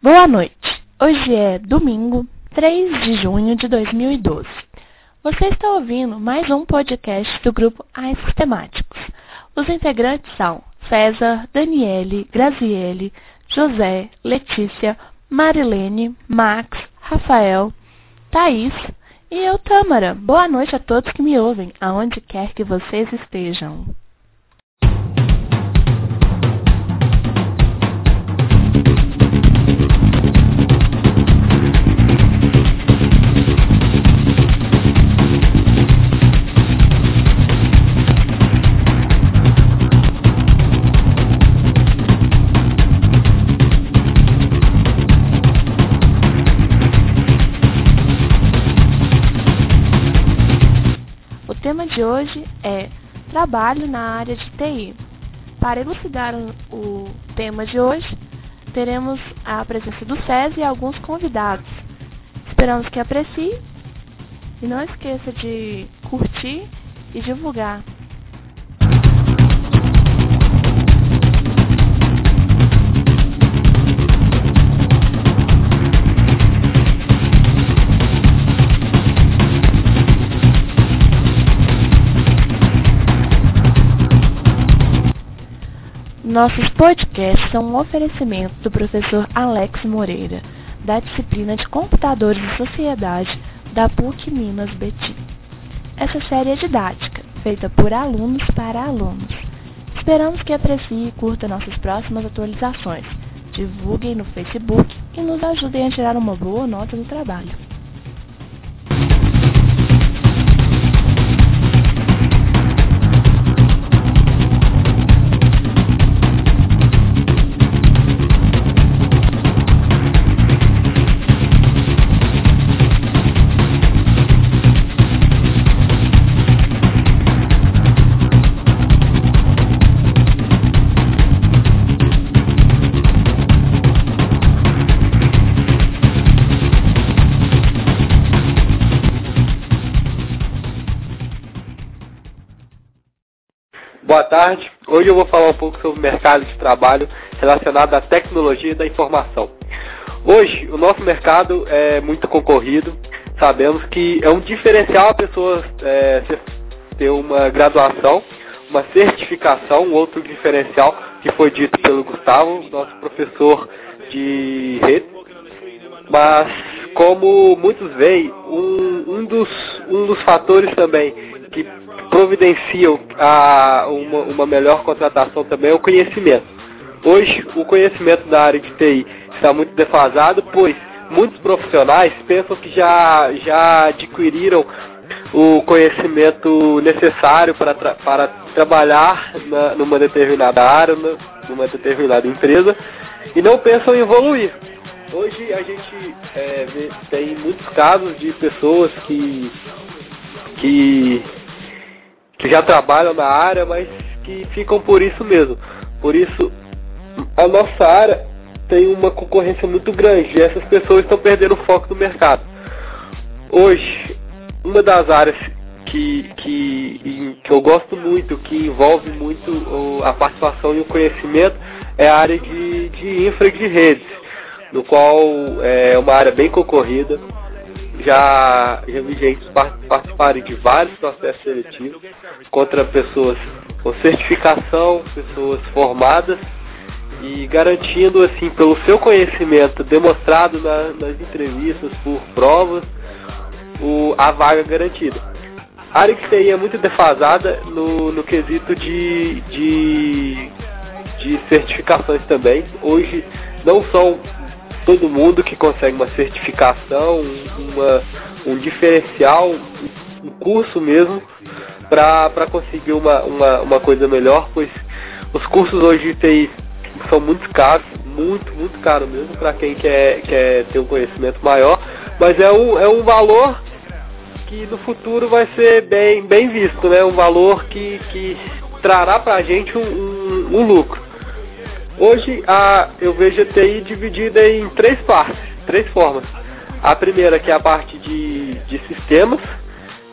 Boa noite. Hoje é domingo, 3 de junho de 2012. Você está ouvindo mais um podcast do grupo AI Sistemáticos. Os integrantes são César, Daniele, Graziele, José, Letícia, Marilene, Max, Rafael, Thaís e eu, Tâmara. Boa noite a todos que me ouvem, aonde quer que vocês estejam. De hoje é trabalho na área de TI. Para elucidar o tema de hoje, teremos a presença do SES e alguns convidados. Esperamos que aprecie e não esqueça de curtir e divulgar. Nossos podcasts são um oferecimento do professor Alex Moreira, da disciplina de Computadores e Sociedade da PUC Minas Betim. Essa série é didática, feita por alunos para alunos. Esperamos que aprecie e curta nossas próximas atualizações. Divulguem no Facebook e nos ajudem a tirar uma boa nota do trabalho. Boa tarde. Hoje eu vou falar um pouco sobre o mercado de trabalho relacionado à tecnologia da informação. Hoje, o nosso mercado é muito concorrido. Sabemos que é um diferencial a pessoa é, ter uma graduação, uma certificação, um outro diferencial que foi dito pelo Gustavo, nosso professor de rede. Mas, como muitos veem, um, um, dos, um dos fatores também que providenciam a, uma, uma melhor contratação também é o conhecimento. Hoje, o conhecimento da área de TI está muito defasado, pois muitos profissionais pensam que já, já adquiriram o conhecimento necessário para, tra para trabalhar na, numa determinada área, numa determinada empresa, e não pensam em evoluir. Hoje a gente é, vê, tem muitos casos de pessoas que, que que já trabalham na área, mas que ficam por isso mesmo. Por isso, a nossa área tem uma concorrência muito grande e essas pessoas estão perdendo o foco do mercado. Hoje, uma das áreas que, que, que eu gosto muito, que envolve muito a participação e o conhecimento, é a área de, de infra de redes, no qual é uma área bem concorrida já, já vi gente participarem de vários processos seletivos contra pessoas com certificação, pessoas formadas e garantindo assim pelo seu conhecimento demonstrado na, nas entrevistas por provas o, a vaga garantida. A área que TI é muito defasada no, no quesito de, de, de certificações também. Hoje não são todo mundo que consegue uma certificação, uma, um diferencial, um curso mesmo, para conseguir uma, uma, uma coisa melhor, pois os cursos hoje TI são muito caros, muito, muito caro mesmo, para quem quer, quer ter um conhecimento maior, mas é um, é um valor que no futuro vai ser bem, bem visto, né? um valor que, que trará para a gente um, um, um lucro. Hoje a, eu vejo a TI dividida em três partes, três formas. A primeira que é a parte de, de sistemas,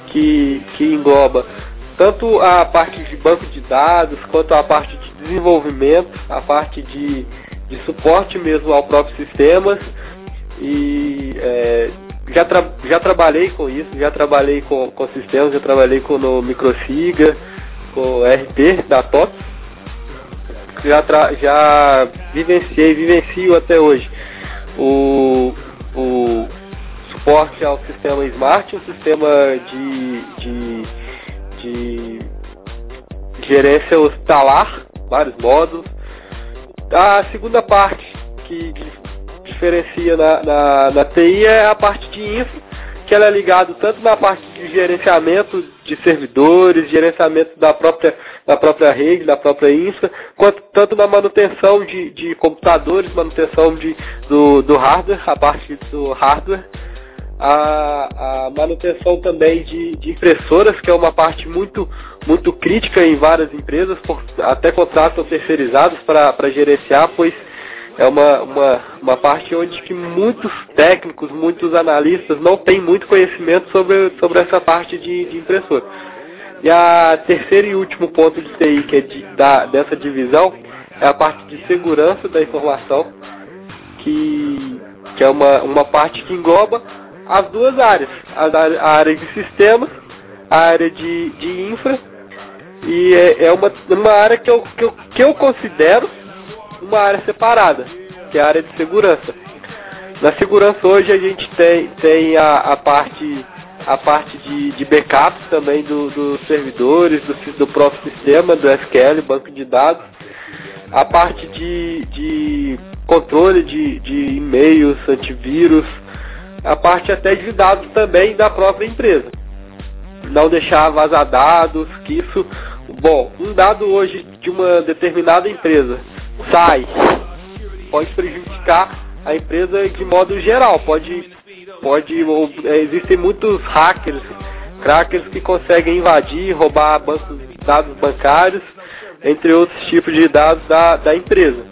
que, que engloba tanto a parte de banco de dados, quanto a parte de desenvolvimento, a parte de, de suporte mesmo ao próprio sistemas e é, já, tra já trabalhei com isso, já trabalhei com, com sistemas, já trabalhei com no Microsiga, com RT da TOTS, já, já vivenciei, vivencio até hoje o, o suporte ao sistema Smart, um sistema de, de, de gerência hospitalar, vários módulos. A segunda parte que diferencia na, na, na TI é a parte de infra, que ela é ligada tanto na parte de gerenciamento de servidores, gerenciamento da própria, da própria rede, da própria infra, quanto tanto na manutenção de, de computadores, manutenção de, do, do hardware, a parte do hardware, a, a manutenção também de, de, impressoras, que é uma parte muito, muito crítica em várias empresas, por, até contratam terceirizados para gerenciar, pois é uma, uma, uma parte onde que muitos técnicos, muitos analistas não têm muito conhecimento sobre, sobre essa parte de, de impressora. E a terceiro e último ponto de TI que é de, da, dessa divisão é a parte de segurança da informação, que, que é uma, uma parte que engloba as duas áreas, a, a área de sistemas, a área de, de infra, e é, é uma, uma área que eu, que, eu, que eu considero uma área separada, que é a área de segurança. Na segurança hoje a gente tem, tem a, a parte a parte de, de backups também dos do servidores, do, do próprio sistema, do SQL, banco de dados, a parte de, de controle de, de e-mails, antivírus, a parte até de dados também da própria empresa. Não deixar vazar dados, que isso, bom, um dado hoje de uma determinada empresa sai, pode prejudicar a empresa de modo geral. Pode, pode, ou, é, existem muitos hackers, crackers que conseguem invadir, roubar bancos, dados bancários, entre outros tipos de dados da, da empresa.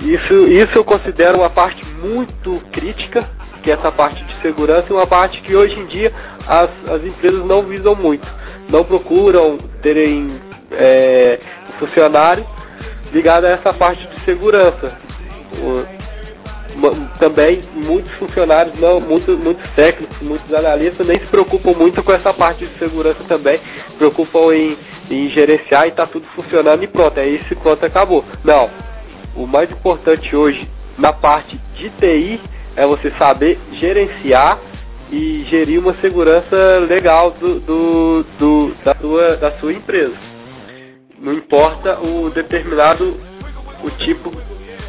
Isso, isso eu considero uma parte muito crítica, que é essa parte de segurança, e uma parte que hoje em dia as, as empresas não visam muito. Não procuram terem é, funcionário ligado a essa parte de segurança. Também muitos funcionários, não, muitos, muitos técnicos, muitos analistas nem se preocupam muito com essa parte de segurança também, preocupam em, em gerenciar e está tudo funcionando e pronto, é isso e pronto, acabou. Não, o mais importante hoje na parte de TI é você saber gerenciar e gerir uma segurança legal do, do, do da, sua, da sua empresa. Não importa o determinado o tipo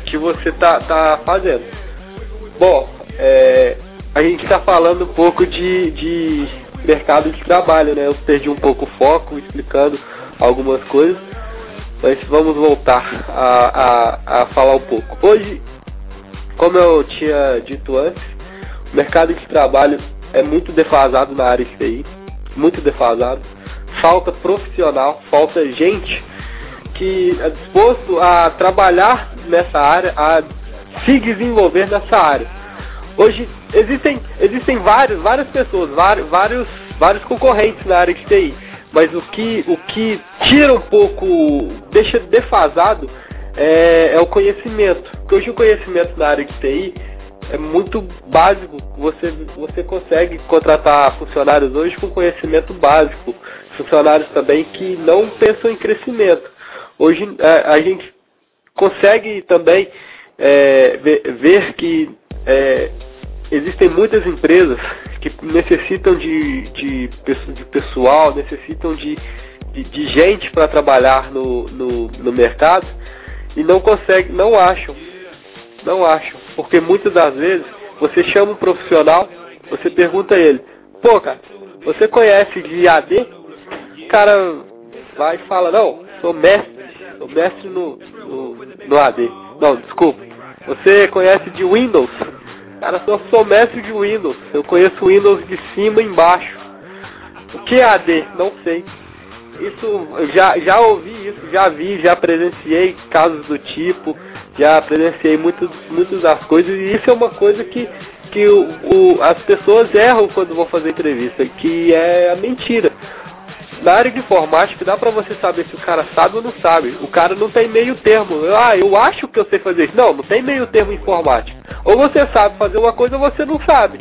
que você tá, tá fazendo. Bom, é, a gente está falando um pouco de, de mercado de trabalho, né? Eu perdi um pouco o foco explicando algumas coisas, mas vamos voltar a, a, a falar um pouco. Hoje, como eu tinha dito antes, o mercado de trabalho é muito defasado na área TI, muito defasado falta profissional, falta gente que é disposto a trabalhar nessa área, a se desenvolver nessa área. Hoje existem, existem vários, várias pessoas, vários, vários, vários concorrentes na área de TI, mas o que, o que tira um pouco, deixa defasado é, é o conhecimento. Porque hoje o conhecimento na área de TI é muito básico. Você, você consegue contratar funcionários hoje com conhecimento básico. Funcionários também que não pensam em crescimento. Hoje a, a gente consegue também é, ver, ver, que é, existem muitas empresas que necessitam de, de, de pessoal, necessitam de, de, de gente para trabalhar no, no, no mercado e não conseguem, não acham não acho. Porque muitas das vezes você chama um profissional, você pergunta a ele, pô cara, você conhece de AD? Cara vai e fala, não, sou mestre, sou mestre no, no, no AD. Não, desculpa. Você conhece de Windows? Cara, eu sou mestre de Windows. Eu conheço Windows de cima e embaixo. O que é AD? Não sei. Isso, já, já ouvi isso, já vi, já presenciei casos do tipo já presenciei muitas muitas das coisas e isso é uma coisa que, que o, o, as pessoas erram quando vão fazer entrevista, que é a mentira. Na área de informática dá para você saber se o cara sabe ou não sabe. O cara não tem meio termo. Ah, eu acho que eu sei fazer isso. Não, não tem meio termo informático. Ou você sabe fazer uma coisa ou você não sabe.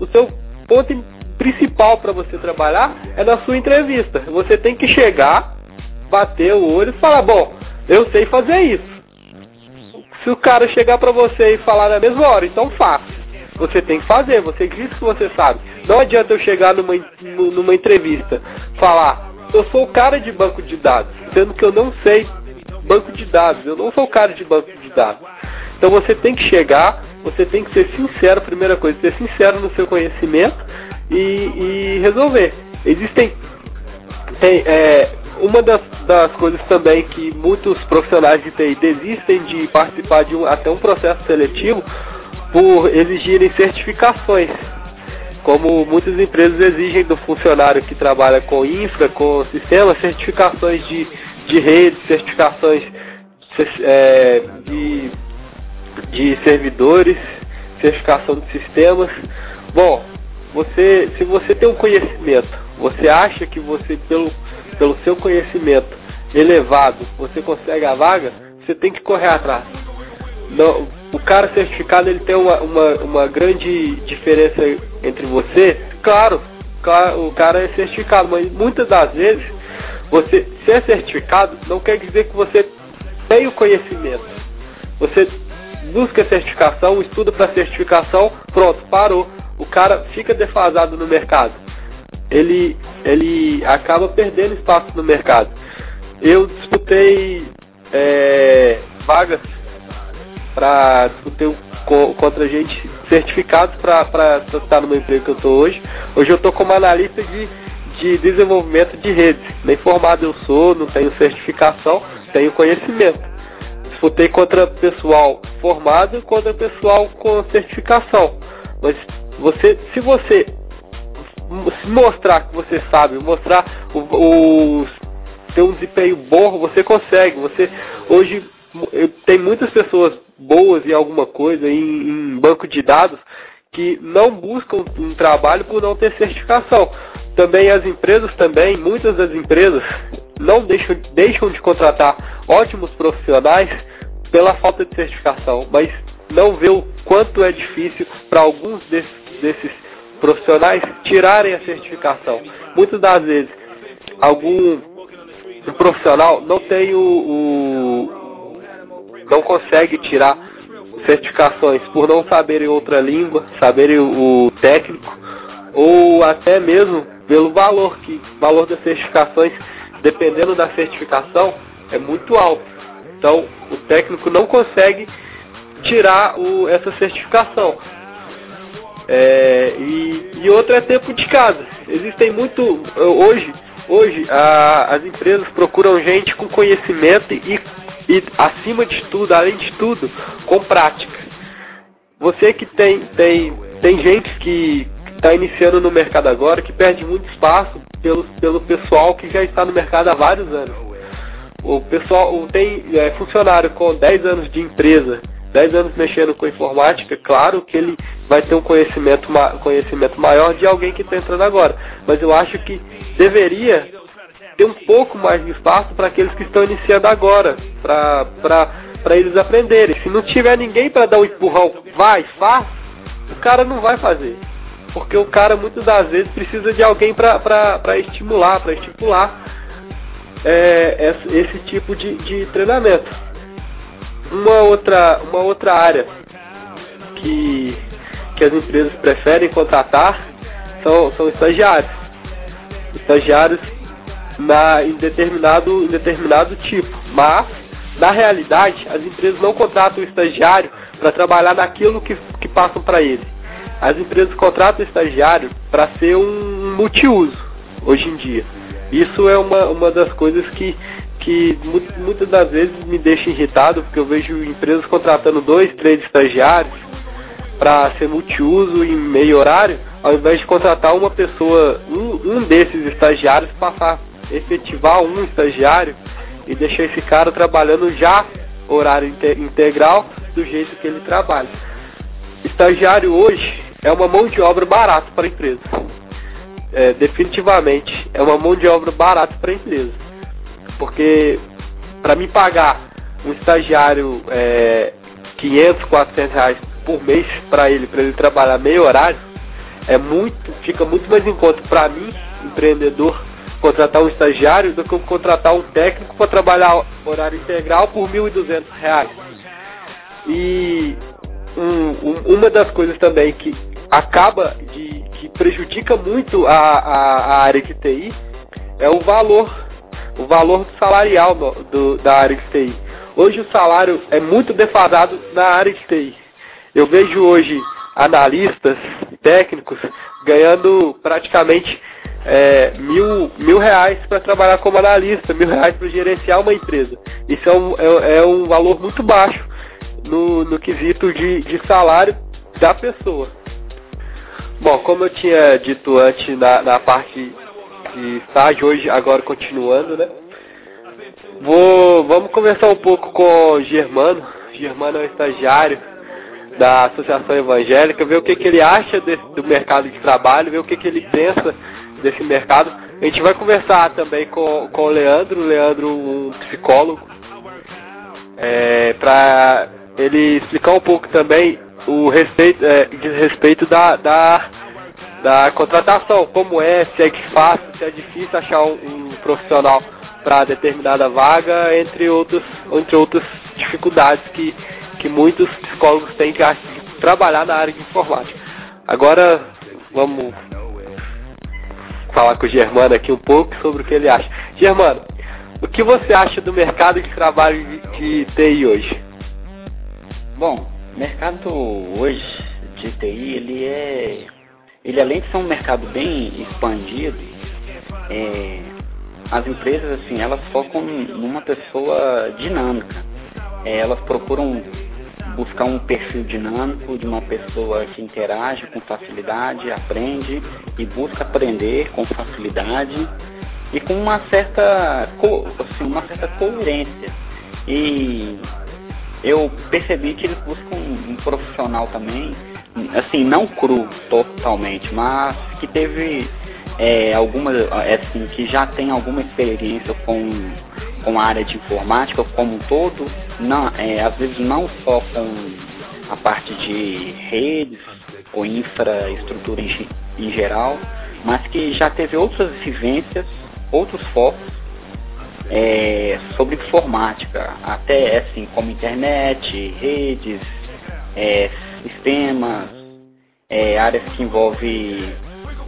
O seu ponto principal para você trabalhar é na sua entrevista. Você tem que chegar, bater o olho e falar, bom, eu sei fazer isso. Se o cara chegar para você e falar na mesma hora, então faça. Você tem que fazer, você diz que você sabe. Não adianta eu chegar numa, numa entrevista, falar, eu sou o cara de banco de dados, sendo que eu não sei banco de dados, eu não sou o cara de banco de dados. Então você tem que chegar, você tem que ser sincero, primeira coisa, ser sincero no seu conhecimento e, e resolver. Existem tem, é, uma das, das, coisas também que muitos profissionais de TI desistem de participar de um, até um processo seletivo por exigirem certificações. Como muitas empresas exigem do funcionário que trabalha com infra, com sistemas, certificações de, de rede, certificações é, de, de servidores, certificação de sistemas. Bom, você, se você tem um conhecimento, você acha que você, pelo, pelo seu conhecimento elevado, você consegue a vaga, você tem que correr atrás. Não, o cara certificado ele tem uma, uma, uma grande diferença entre você. Claro, claro, o cara é certificado, mas muitas das vezes você ser certificado não quer dizer que você tem o conhecimento. Você busca certificação, estuda para certificação, pronto, parou o cara fica defasado no mercado. Ele, ele acaba perdendo espaço no mercado. Eu disputei é, vagas para discutir contra gente certificados para estar no meu emprego que eu estou hoje. Hoje eu estou como analista de, de desenvolvimento de redes. Nem formado eu sou, não tenho certificação, tenho conhecimento. Disputei contra pessoal formado e contra pessoal com certificação. Mas você, se você mostrar que você sabe, mostrar o, o ter um desempenho bom, você consegue. Você hoje tem muitas pessoas boas em alguma coisa, em, em banco de dados, que não buscam um trabalho por não ter certificação. Também as empresas também, muitas das empresas não deixam, deixam de contratar ótimos profissionais pela falta de certificação, mas não vê o quanto é difícil para alguns desses desses profissionais tirarem a certificação. Muitas das vezes, algum um profissional não tem o, o não consegue tirar certificações por não saberem outra língua, saberem o, técnico, ou até mesmo pelo valor, que valor das certificações, dependendo da certificação, é muito alto. Então, o técnico não consegue tirar o, essa certificação. É, e, e outra é tempo de casa. Existem muito hoje, hoje a, as empresas procuram gente com conhecimento e, e acima de tudo, além de tudo, com prática. Você que tem tem tem gente que está iniciando no mercado agora que perde muito espaço pelo pelo pessoal que já está no mercado há vários anos. O pessoal tem é, funcionário com 10 anos de empresa 10 anos mexendo com informática, claro que ele vai ter um conhecimento, conhecimento maior de alguém que está entrando agora. Mas eu acho que deveria ter um pouco mais de espaço para aqueles que estão iniciando agora, para eles aprenderem. Se não tiver ninguém para dar um empurrão, vai, faz, o cara não vai fazer. Porque o cara muitas das vezes precisa de alguém para estimular, para estipular é, esse tipo de, de treinamento. Uma outra, uma outra área que, que as empresas preferem contratar são, são estagiários. Estagiários na, em, determinado, em determinado tipo. Mas, na realidade, as empresas não contratam o estagiário para trabalhar naquilo que, que passam para ele. As empresas contratam o estagiário para ser um multiuso, hoje em dia. Isso é uma, uma das coisas que, que muitas das vezes me deixa irritado, porque eu vejo empresas contratando dois, três estagiários para ser multiuso em meio horário, ao invés de contratar uma pessoa, um, um desses estagiários, passar efetivar um estagiário e deixar esse cara trabalhando já horário integral do jeito que ele trabalha. Estagiário hoje é uma mão de obra barata para a empresa. é, definitivamente é uma mão de obra barata para a empresa. Porque para mim pagar um estagiário é, 500, 400 reais por mês para ele, para ele trabalhar meio horário, é muito, fica muito mais em conta para mim, empreendedor, contratar um estagiário do que contratar um técnico para trabalhar horário integral por R$ 1.200. E um, um, uma das coisas também que acaba de que prejudica muito a, a, a área de TI é o valor, o valor salarial do, do, da área de TI. Hoje o salário é muito defasado na área de TI. Eu vejo hoje analistas, técnicos, ganhando praticamente é, mil, mil reais para trabalhar como analista, mil reais para gerenciar uma empresa. Isso é um, é, é um valor muito baixo no, no quesito de, de salário da pessoa. Bom, como eu tinha dito antes na, na parte de estágio, hoje agora continuando, né? Vou, vamos conversar um pouco com o Germano. Germano é um estagiário da Associação Evangélica, ver o que, que ele acha desse, do mercado de trabalho, ver o que, que ele pensa desse mercado. A gente vai conversar também com, com o Leandro, Leandro, um psicólogo, é, para ele explicar um pouco também o respeito, é, de respeito da, da, da contratação, como é, se é fácil, se é difícil achar um, um profissional para determinada vaga, entre, outros, entre outras dificuldades que, que muitos psicólogos têm de trabalhar na área de informática. Agora vamos falar com o Germano aqui um pouco sobre o que ele acha. Germano, o que você acha do mercado de trabalho de, de TI hoje? Bom, o mercado hoje de TI, ele é. Ele além de ser um mercado bem expandido, é, as empresas assim, elas focam numa pessoa dinâmica. É, elas procuram buscar um perfil dinâmico de uma pessoa que interage com facilidade, aprende e busca aprender com facilidade e com uma certa, assim, uma certa coerência. E eu percebi que eles buscam um profissional também, assim, não cru totalmente, mas que teve é, alguma, assim, que já tem alguma experiência com, com a área de informática como um todo, não, é, às vezes não só com a parte de redes ou infraestrutura em, em geral, mas que já teve outras vivências, outros focos é, sobre informática, até assim como internet, redes, é, sistemas, é, áreas que envolvem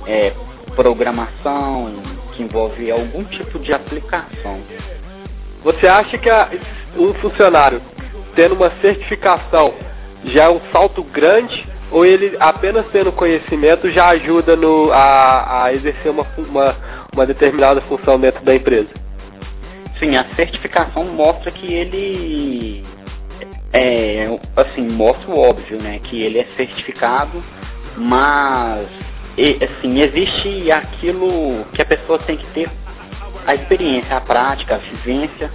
é, programação, que envolve algum tipo de aplicação. Você acha que a, um funcionário tendo uma certificação já é um salto grande ou ele apenas tendo conhecimento já ajuda no, a, a exercer uma, uma, uma determinada função dentro da empresa? Sim, a certificação mostra que ele é assim, mostra o óbvio, né? Que ele é certificado, mas e, assim, existe aquilo que a pessoa tem que ter a experiência, a prática, a vivência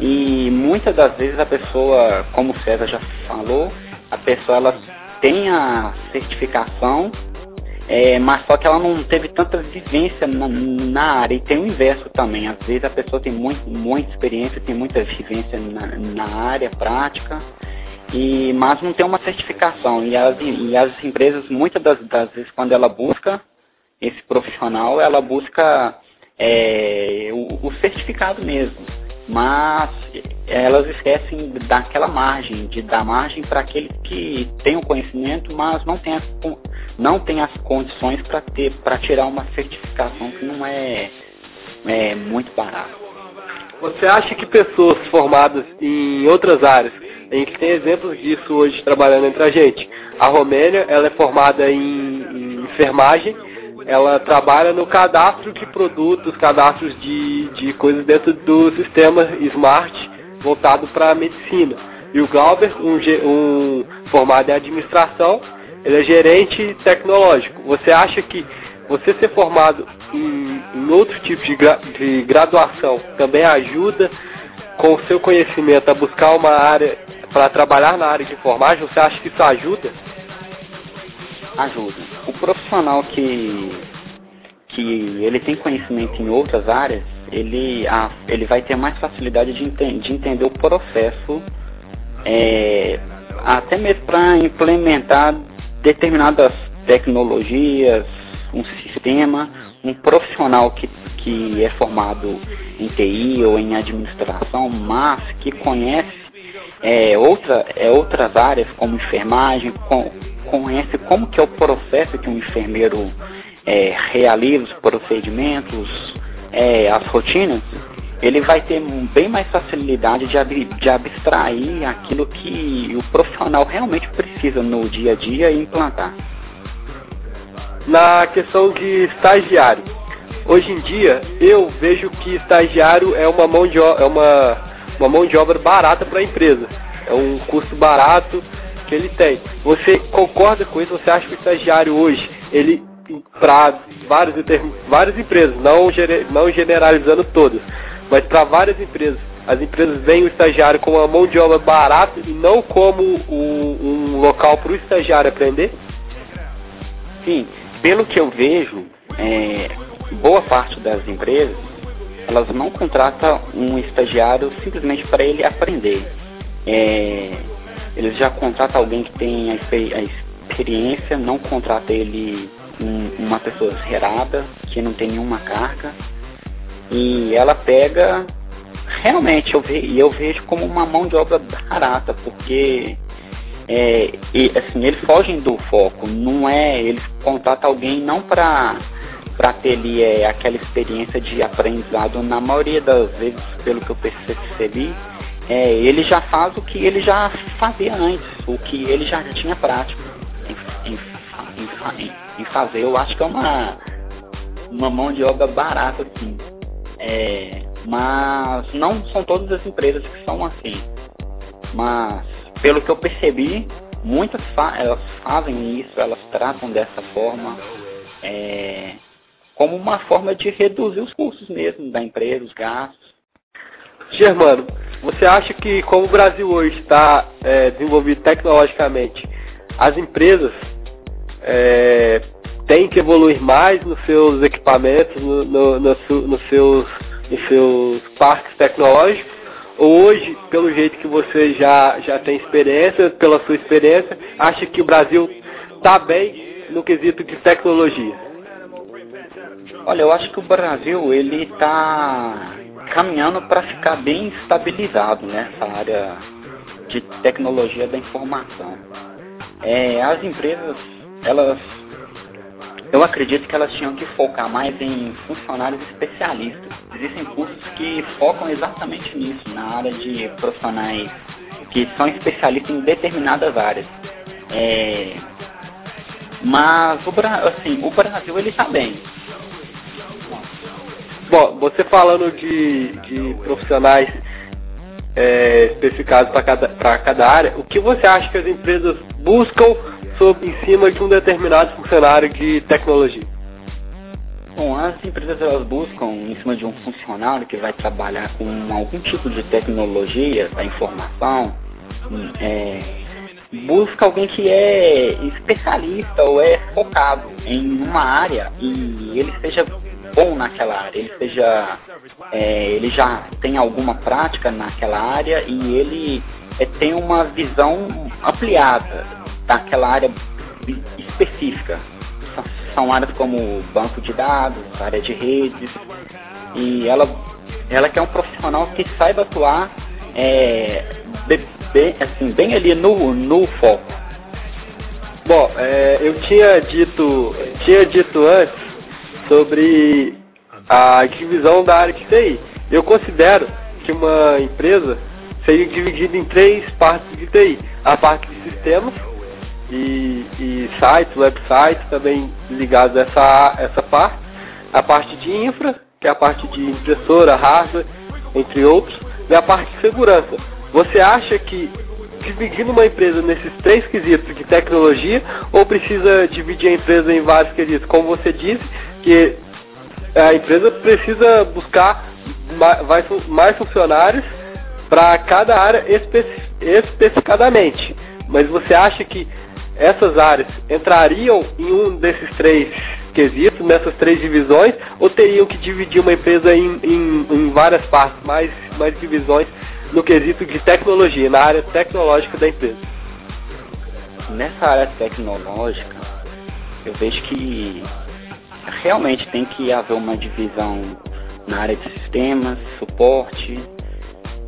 e muitas das vezes a pessoa, como o César já falou, a pessoa ela tem a certificação, é, mas só que ela não teve tanta vivência na, na, área. E tem o inverso também. Às vezes a pessoa tem muito, muita experiência, tem muita vivência na, na área prática, e, mas não tem uma certificação. E as, e as empresas, muitas das, das, vezes, quando ela busca esse profissional, ela busca é, o, o, certificado mesmo. Mas elas esquecem daquela margem, de dar margem para aquele que tem o conhecimento, mas não tem as, não tem as condições para ter para tirar uma certificação que não é, é muito barata. Você acha que pessoas formadas em outras áreas a gente tem exemplos disso hoje trabalhando entre a gente. A Romênia, ela é formada em, em enfermagem, ela trabalha no cadastro de produtos, cadastros de, de coisas dentro do sistema Smart voltado para a medicina. E o Glauber, um, um formado em administração, ele é gerente tecnológico. Você acha que você ser formado em, em outro tipo de, gra, de graduação também ajuda com o seu conhecimento a buscar uma área para trabalhar na área de informática, você acha que isso ajuda? Ajuda. O profissional que, que ele tem conhecimento em outras áreas, ele, a, ele vai ter mais facilidade de, ente de entender o processo, é, até mesmo para implementar determinadas tecnologias, um sistema, um profissional que, que é formado em TI ou em administração, mas que conhece é, outra, é, outras áreas como enfermagem, com, conhece como que é o processo que um enfermeiro é, realiza os procedimentos, é, as rotinas, ele vai ter bem mais facilidade de, ab de abstrair aquilo que o profissional realmente precisa no dia a dia e implantar. Na questão de estagiário, hoje em dia eu vejo que estagiário é uma mão de, é uma, uma mão de obra barata para a empresa, é um custo barato que ele tem. Você concorda com isso? Você acha que o estagiário hoje ele para várias, várias empresas, não, não generalizando todas, mas para várias empresas. As empresas veem o estagiário como uma mão de obra barata e não como um, um local para o estagiário aprender? Sim, pelo que eu vejo, é, boa parte das empresas elas não contratam um estagiário simplesmente para ele aprender. É, eles já contratam alguém que tem a, a experiência, não contrata ele um, uma pessoa zerada, que não tem nenhuma carga, e ela pega, realmente, eu, ve, eu vejo como uma mão de obra barata, porque é, e, assim, eles fogem do foco, não é, eles contratam alguém não para para ter ali é, aquela experiência de aprendizado, na maioria das vezes, pelo que eu percebi, é, ele já faz o que ele já fazia antes, o que ele já tinha prática em, em, em, em fazer. Eu acho que é uma, uma mão de obra barata, assim. É, mas não são todas as empresas que são assim. Mas, pelo que eu percebi, muitas fa elas fazem isso, elas tratam dessa forma. É, como uma forma de reduzir os custos mesmo da empresa, os gastos. Germano, você acha que como o Brasil hoje está é, desenvolvido tecnologicamente, as empresas é, tem que evoluir mais nos seus equipamentos, no, no, no, nos, seus, nos seus parques tecnológicos? Ou hoje, pelo jeito que você já, já tem experiência, pela sua experiência, acha que o Brasil está bem no quesito de tecnologia? Olha, eu acho que o Brasil ele está caminhando para ficar bem estabilizado nessa área de tecnologia da informação. É, as empresas elas eu acredito que elas tinham que focar mais em funcionários especialistas. Existem cursos que focam exatamente nisso, na área de profissionais que são especialistas em determinadas áreas. É, mas o, assim, o Brasil ele está bem. Bom, você falando de, de profissionais é, especificados para cada, cada área, o que você acha que as empresas buscam sobre, em cima de um determinado funcionário de tecnologia? Bom, as empresas elas buscam em cima de um funcionário que vai trabalhar com algum tipo de tecnologia da informação, é, busca alguém que é especialista ou é focado em uma área e ele seja bom naquela área, ele seja, é, ele já tem alguma prática naquela área e ele é, tem uma visão ampliada daquela área específica. São áreas como banco de dados, área de redes, e ela, ela quer um profissional que saiba atuar é, bem, assim, bem ali no, no foco. Bom, é, eu tinha dito, tinha dito antes sobre a divisão da área de TI. Eu considero que uma empresa seria dividida em três partes de TI. A parte de sistemas, e, e sites, websites também ligados a essa, essa parte. A parte de infra, que é a parte de impressora, hardware, entre outros, e a parte de segurança. Você acha que dividindo uma empresa nesses três quesitos de tecnologia ou precisa dividir a empresa em vários quesitos? Como você disse, que a empresa precisa buscar mais, mais funcionários para cada área especi especificadamente. Mas você acha que essas áreas entrariam em um desses três quesitos, nessas três divisões, ou teriam que dividir uma empresa em, em, em várias partes, mais, mais divisões no quesito de tecnologia, na área tecnológica da empresa? Nessa área tecnológica, eu vejo que realmente tem que haver uma divisão na área de sistemas, suporte,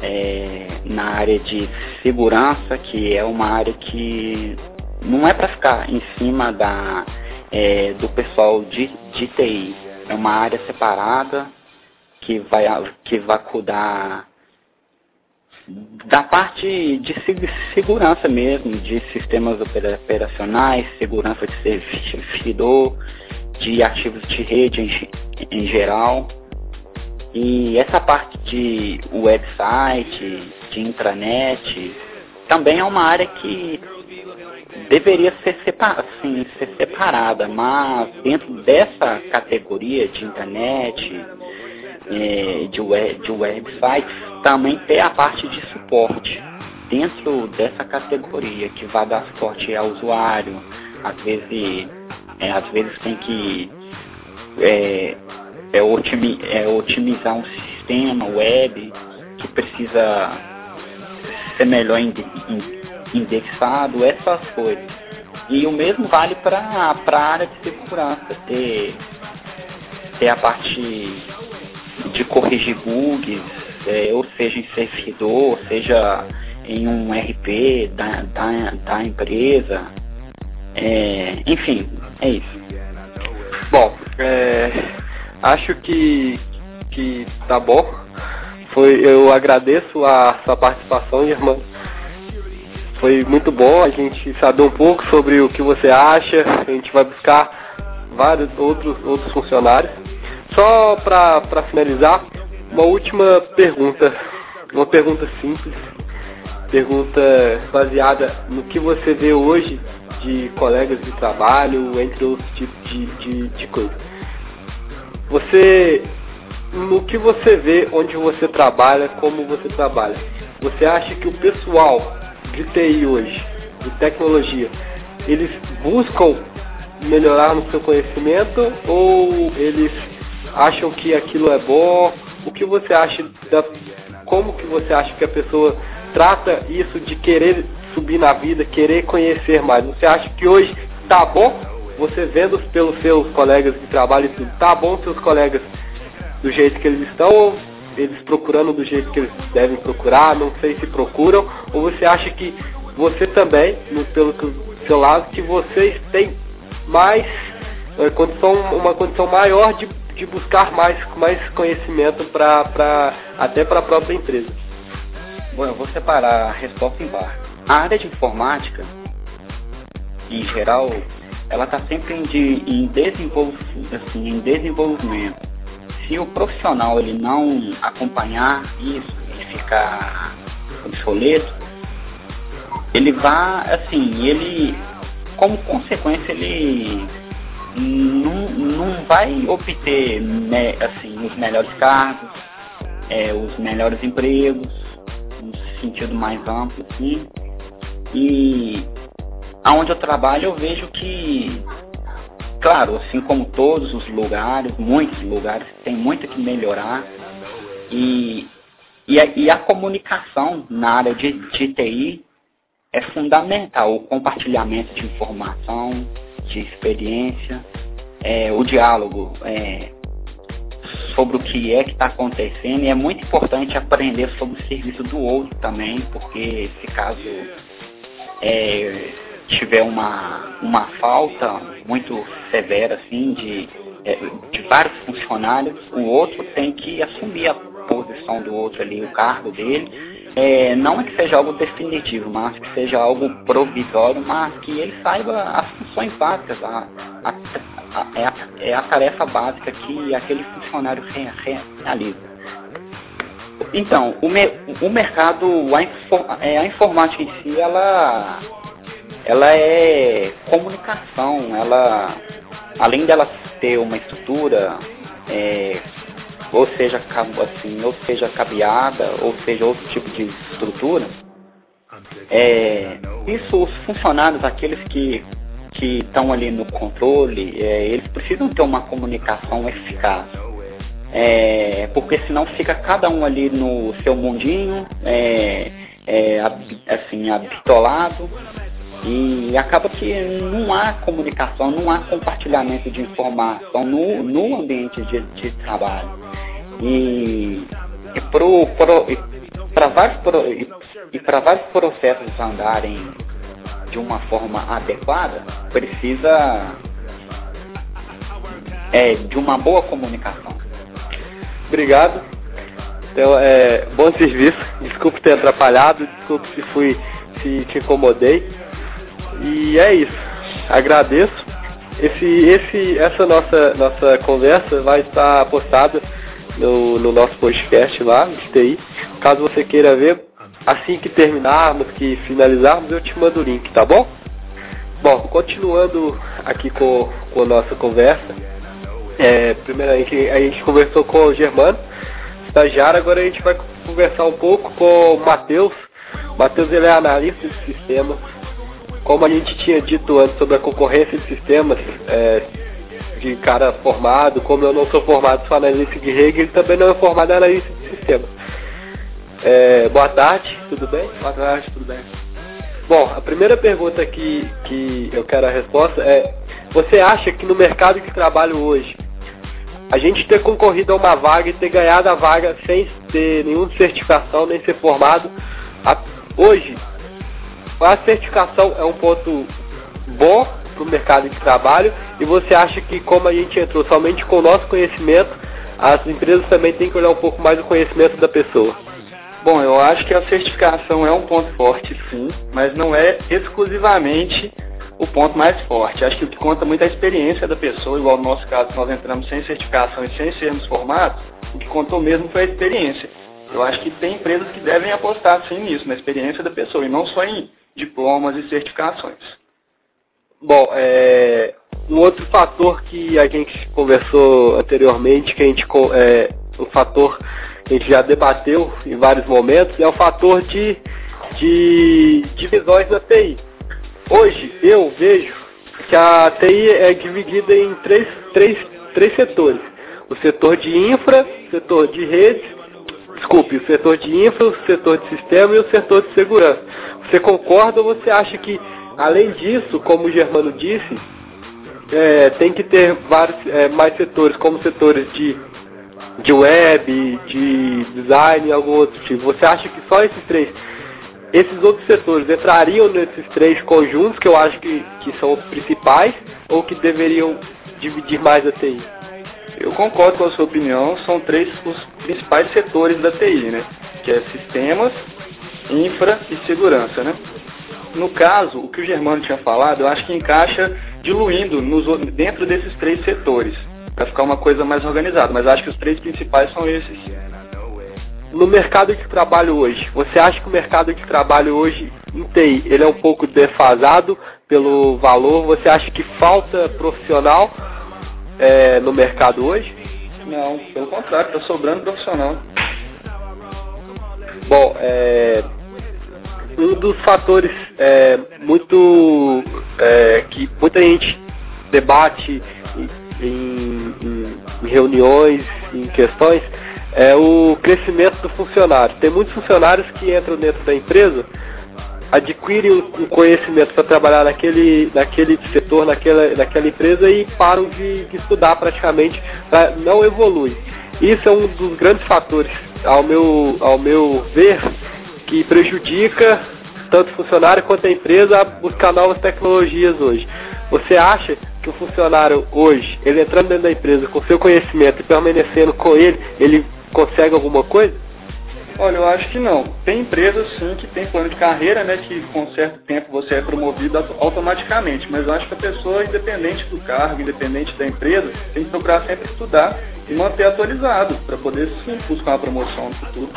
é, na área de segurança, que é uma área que não é para ficar em cima da, é, do pessoal de, de TI. É uma área separada que vai, que vai cuidar da parte de segurança mesmo, de sistemas operacionais, segurança de servidor, de ativos de rede em, em geral. E essa parte de website, de intranet, também é uma área que deveria ser, separ, assim, ser separada, mas dentro dessa categoria de internet, é, de, web, de websites, também tem a parte de suporte. Dentro dessa categoria que vai dar suporte ao usuário, às vezes, é, às vezes tem que é, é, otimi, é otimizar um sistema web que precisa ser melhor indexado, essas coisas. E o mesmo vale para a área de segurança, ter, ter a parte de corrigir bugs, é, ou seja em servidor, seja em um RP da, da, da empresa. É, enfim, é isso. Bom, é, acho que, que tá bom. Foi, eu agradeço a sua participação, irmã. Foi muito bom a gente saber um pouco sobre o que você acha. A gente vai buscar vários outros, outros funcionários. Só para finalizar, uma última pergunta. Uma pergunta simples. Pergunta baseada no que você vê hoje de colegas de trabalho, entre outros tipos de, de, de coisas. Você, no que você vê onde você trabalha, como você trabalha, você acha que o pessoal de TI hoje, de tecnologia, eles buscam melhorar no seu conhecimento ou eles acham que aquilo é bom? O que você acha da como que você acha que a pessoa trata isso de querer subir na vida, querer conhecer mais? Você acha que hoje tá bom? Você vendo pelos seus colegas de trabalho e tudo, tá bom seus colegas do jeito que eles estão ou eles procurando do jeito que eles devem procurar, não sei se procuram, ou você acha que você também, no, pelo seu lado, que vocês têm mais é, condição, uma condição maior de de buscar mais, mais conhecimento pra, pra, até para a própria empresa. Bom, eu vou separar a resposta em par. A área de informática, em geral, ela está sempre em, em, desenvol, assim, em desenvolvimento. Se o profissional ele não acompanhar isso e ficar obsoleto, ele vai, assim, ele, como consequência, ele não, não vai obter né, assim, os melhores cargos, é, os melhores empregos, no sentido mais amplo, assim. E aonde eu trabalho eu vejo que, claro, assim como todos os lugares, muitos lugares, tem muito que melhorar. E, e, a, e a comunicação na área de, de TI é fundamental, o compartilhamento de informação, de experiência, é, o diálogo é, sobre o que é que está acontecendo e é muito importante aprender sobre o serviço do outro também, porque se caso é, tiver uma, uma falta muito severa assim de, é, de vários funcionários, o outro tem que assumir a posição do outro ali, o cargo dele é, não é que seja algo definitivo, mas que seja algo provisório, mas que ele saiba as funções básicas, a, a, a, é, a é a tarefa básica que aquele funcionário realiza. Então, o, me, o mercado, a, é, a informática em si, ela, ela é comunicação, ela, além dela ter uma estrutura é, ou seja, assim, ou seja cabeada, ou seja outro tipo de estrutura, é, isso os funcionários, aqueles que que estão ali no controle, é, eles precisam ter uma comunicação eficaz. É, porque senão fica cada um ali no seu mundinho, é, é, assim, habitolado, e acaba que não há comunicação, não há compartilhamento de informação no, no ambiente de, de trabalho. E, e para vários, pro, e, e vários processos andarem de uma forma adequada, precisa é, de uma boa comunicação. Obrigado. Então, é, bom serviço. Desculpe ter atrapalhado, desculpe se fui se te incomodei. E é isso. Agradeço. Esse, esse, essa nossa, nossa conversa vai estar postada no, no nosso podcast lá, de TI. Caso você queira ver, assim que terminarmos, que finalizarmos, eu te mando o link, tá bom? Bom, continuando aqui com, com a nossa conversa, é, primeiramente a gente conversou com o Germano, estagiário, agora a gente vai conversar um pouco com o Matheus. Matheus ele é analista de sistemas. Como a gente tinha dito antes sobre a concorrência de sistemas, é, de cara formado, como eu não sou formado só analista de rede, ele também não é formado em analista de sistemas. É, boa tarde, tudo bem? Boa tarde, tudo bem. Bom, a primeira pergunta que, que eu quero a resposta é: você acha que no mercado de trabalho hoje, a gente ter concorrido a uma vaga e ter ganhado a vaga sem ter nenhuma certificação, nem ser formado, a, hoje, a certificação é um ponto bom para o mercado de trabalho e você acha que como a gente entrou somente com o nosso conhecimento, as empresas também têm que olhar um pouco mais o conhecimento da pessoa? Bom, eu acho que a certificação é um ponto forte, sim, mas não é exclusivamente o ponto mais forte. Acho que o que conta muito é a experiência da pessoa, igual no nosso caso, nós entramos sem certificação e sem sermos formados, o que contou mesmo foi a experiência. Eu acho que tem empresas que devem apostar sim nisso, na experiência da pessoa, e não só em diplomas e certificações. Bom, é, um outro fator que a gente conversou anteriormente, que a gente é, um fator a gente já debateu em vários momentos, é o fator de, de divisões da TI. Hoje eu vejo que a TI é dividida em três, três, três setores. O setor de infra, o setor de redes, desculpe, o setor de infra, o setor de sistema e o setor de segurança. Você concorda ou você acha que, além disso, como o Germano disse, é, tem que ter vários é, mais setores, como setores de de web, de design e algum outro tipo. Você acha que só esses três, esses outros setores entrariam nesses três conjuntos que eu acho que, que são os principais ou que deveriam dividir mais a TI? Eu concordo com a sua opinião, são três os principais setores da TI, né? Que é sistemas, infra e segurança, né? No caso, o que o Germano tinha falado, eu acho que encaixa diluindo nos, dentro desses três setores para ficar uma coisa mais organizada. Mas acho que os três principais são esses. No mercado de trabalho hoje, você acha que o mercado de trabalho hoje em TI, ele é um pouco defasado pelo valor? Você acha que falta profissional é, no mercado hoje? Não, pelo contrário, está sobrando profissional. Bom, é, um dos fatores é, muito é, que muita gente debate em, em, em reuniões, em questões, é o crescimento do funcionário. Tem muitos funcionários que entram dentro da empresa, adquirem um conhecimento para trabalhar naquele, naquele setor, naquela, naquela empresa e param de, de estudar praticamente, pra, não evoluem. Isso é um dos grandes fatores, ao meu, ao meu ver, que prejudica tanto o funcionário quanto a empresa a buscar novas tecnologias hoje. Você acha que o funcionário hoje, ele entrando dentro da empresa com seu conhecimento e permanecendo com ele, ele consegue alguma coisa? Olha, eu acho que não. Tem empresas sim que tem plano de carreira, né, que com certo tempo você é promovido automaticamente, mas eu acho que a pessoa, independente do cargo, independente da empresa, tem que procurar sempre estudar e manter atualizado para poder sim buscar uma promoção no futuro.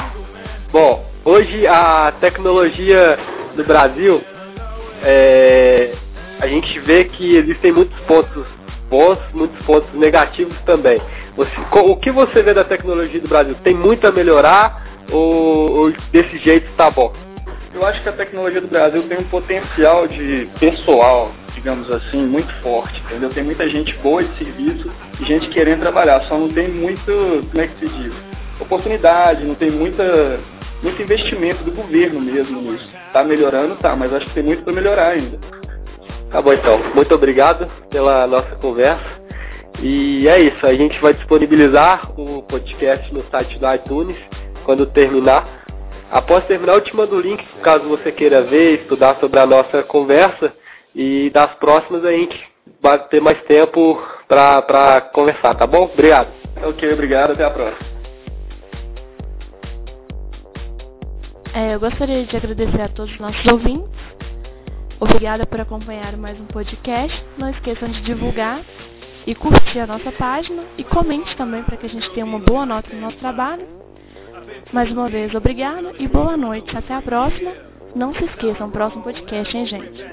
Bom, hoje a tecnologia no Brasil é, a gente vê que existem muitos pontos bons, muitos pontos negativos também. Você, o que você vê da tecnologia do Brasil? Tem muito a melhorar ou, ou desse jeito está bom? Eu acho que a tecnologia do Brasil tem um potencial de pessoal, digamos assim, muito forte, entendeu? Tem muita gente boa de serviço e gente querendo trabalhar, só não tem muito, como é que se diz, oportunidade, não tem muita, muito investimento do governo mesmo nisso. Tá melhorando, tá, mas acho que tem muito para melhorar ainda. Tá bom então, muito obrigado pela nossa conversa. E é isso, a gente vai disponibilizar o podcast no site do iTunes quando terminar. Após terminar, eu te mando o link caso você queira ver, estudar sobre a nossa conversa. E das próximas a gente vai ter mais tempo para conversar, tá bom? Obrigado. Ok, obrigado, até a próxima. É, eu gostaria de agradecer a todos os nossos ouvintes. Obrigada por acompanhar mais um podcast. Não esqueçam de divulgar e curtir a nossa página e comente também para que a gente tenha uma boa nota no nosso trabalho. Mais uma vez, obrigada e boa noite. Até a próxima. Não se esqueçam, próximo podcast, hein, gente?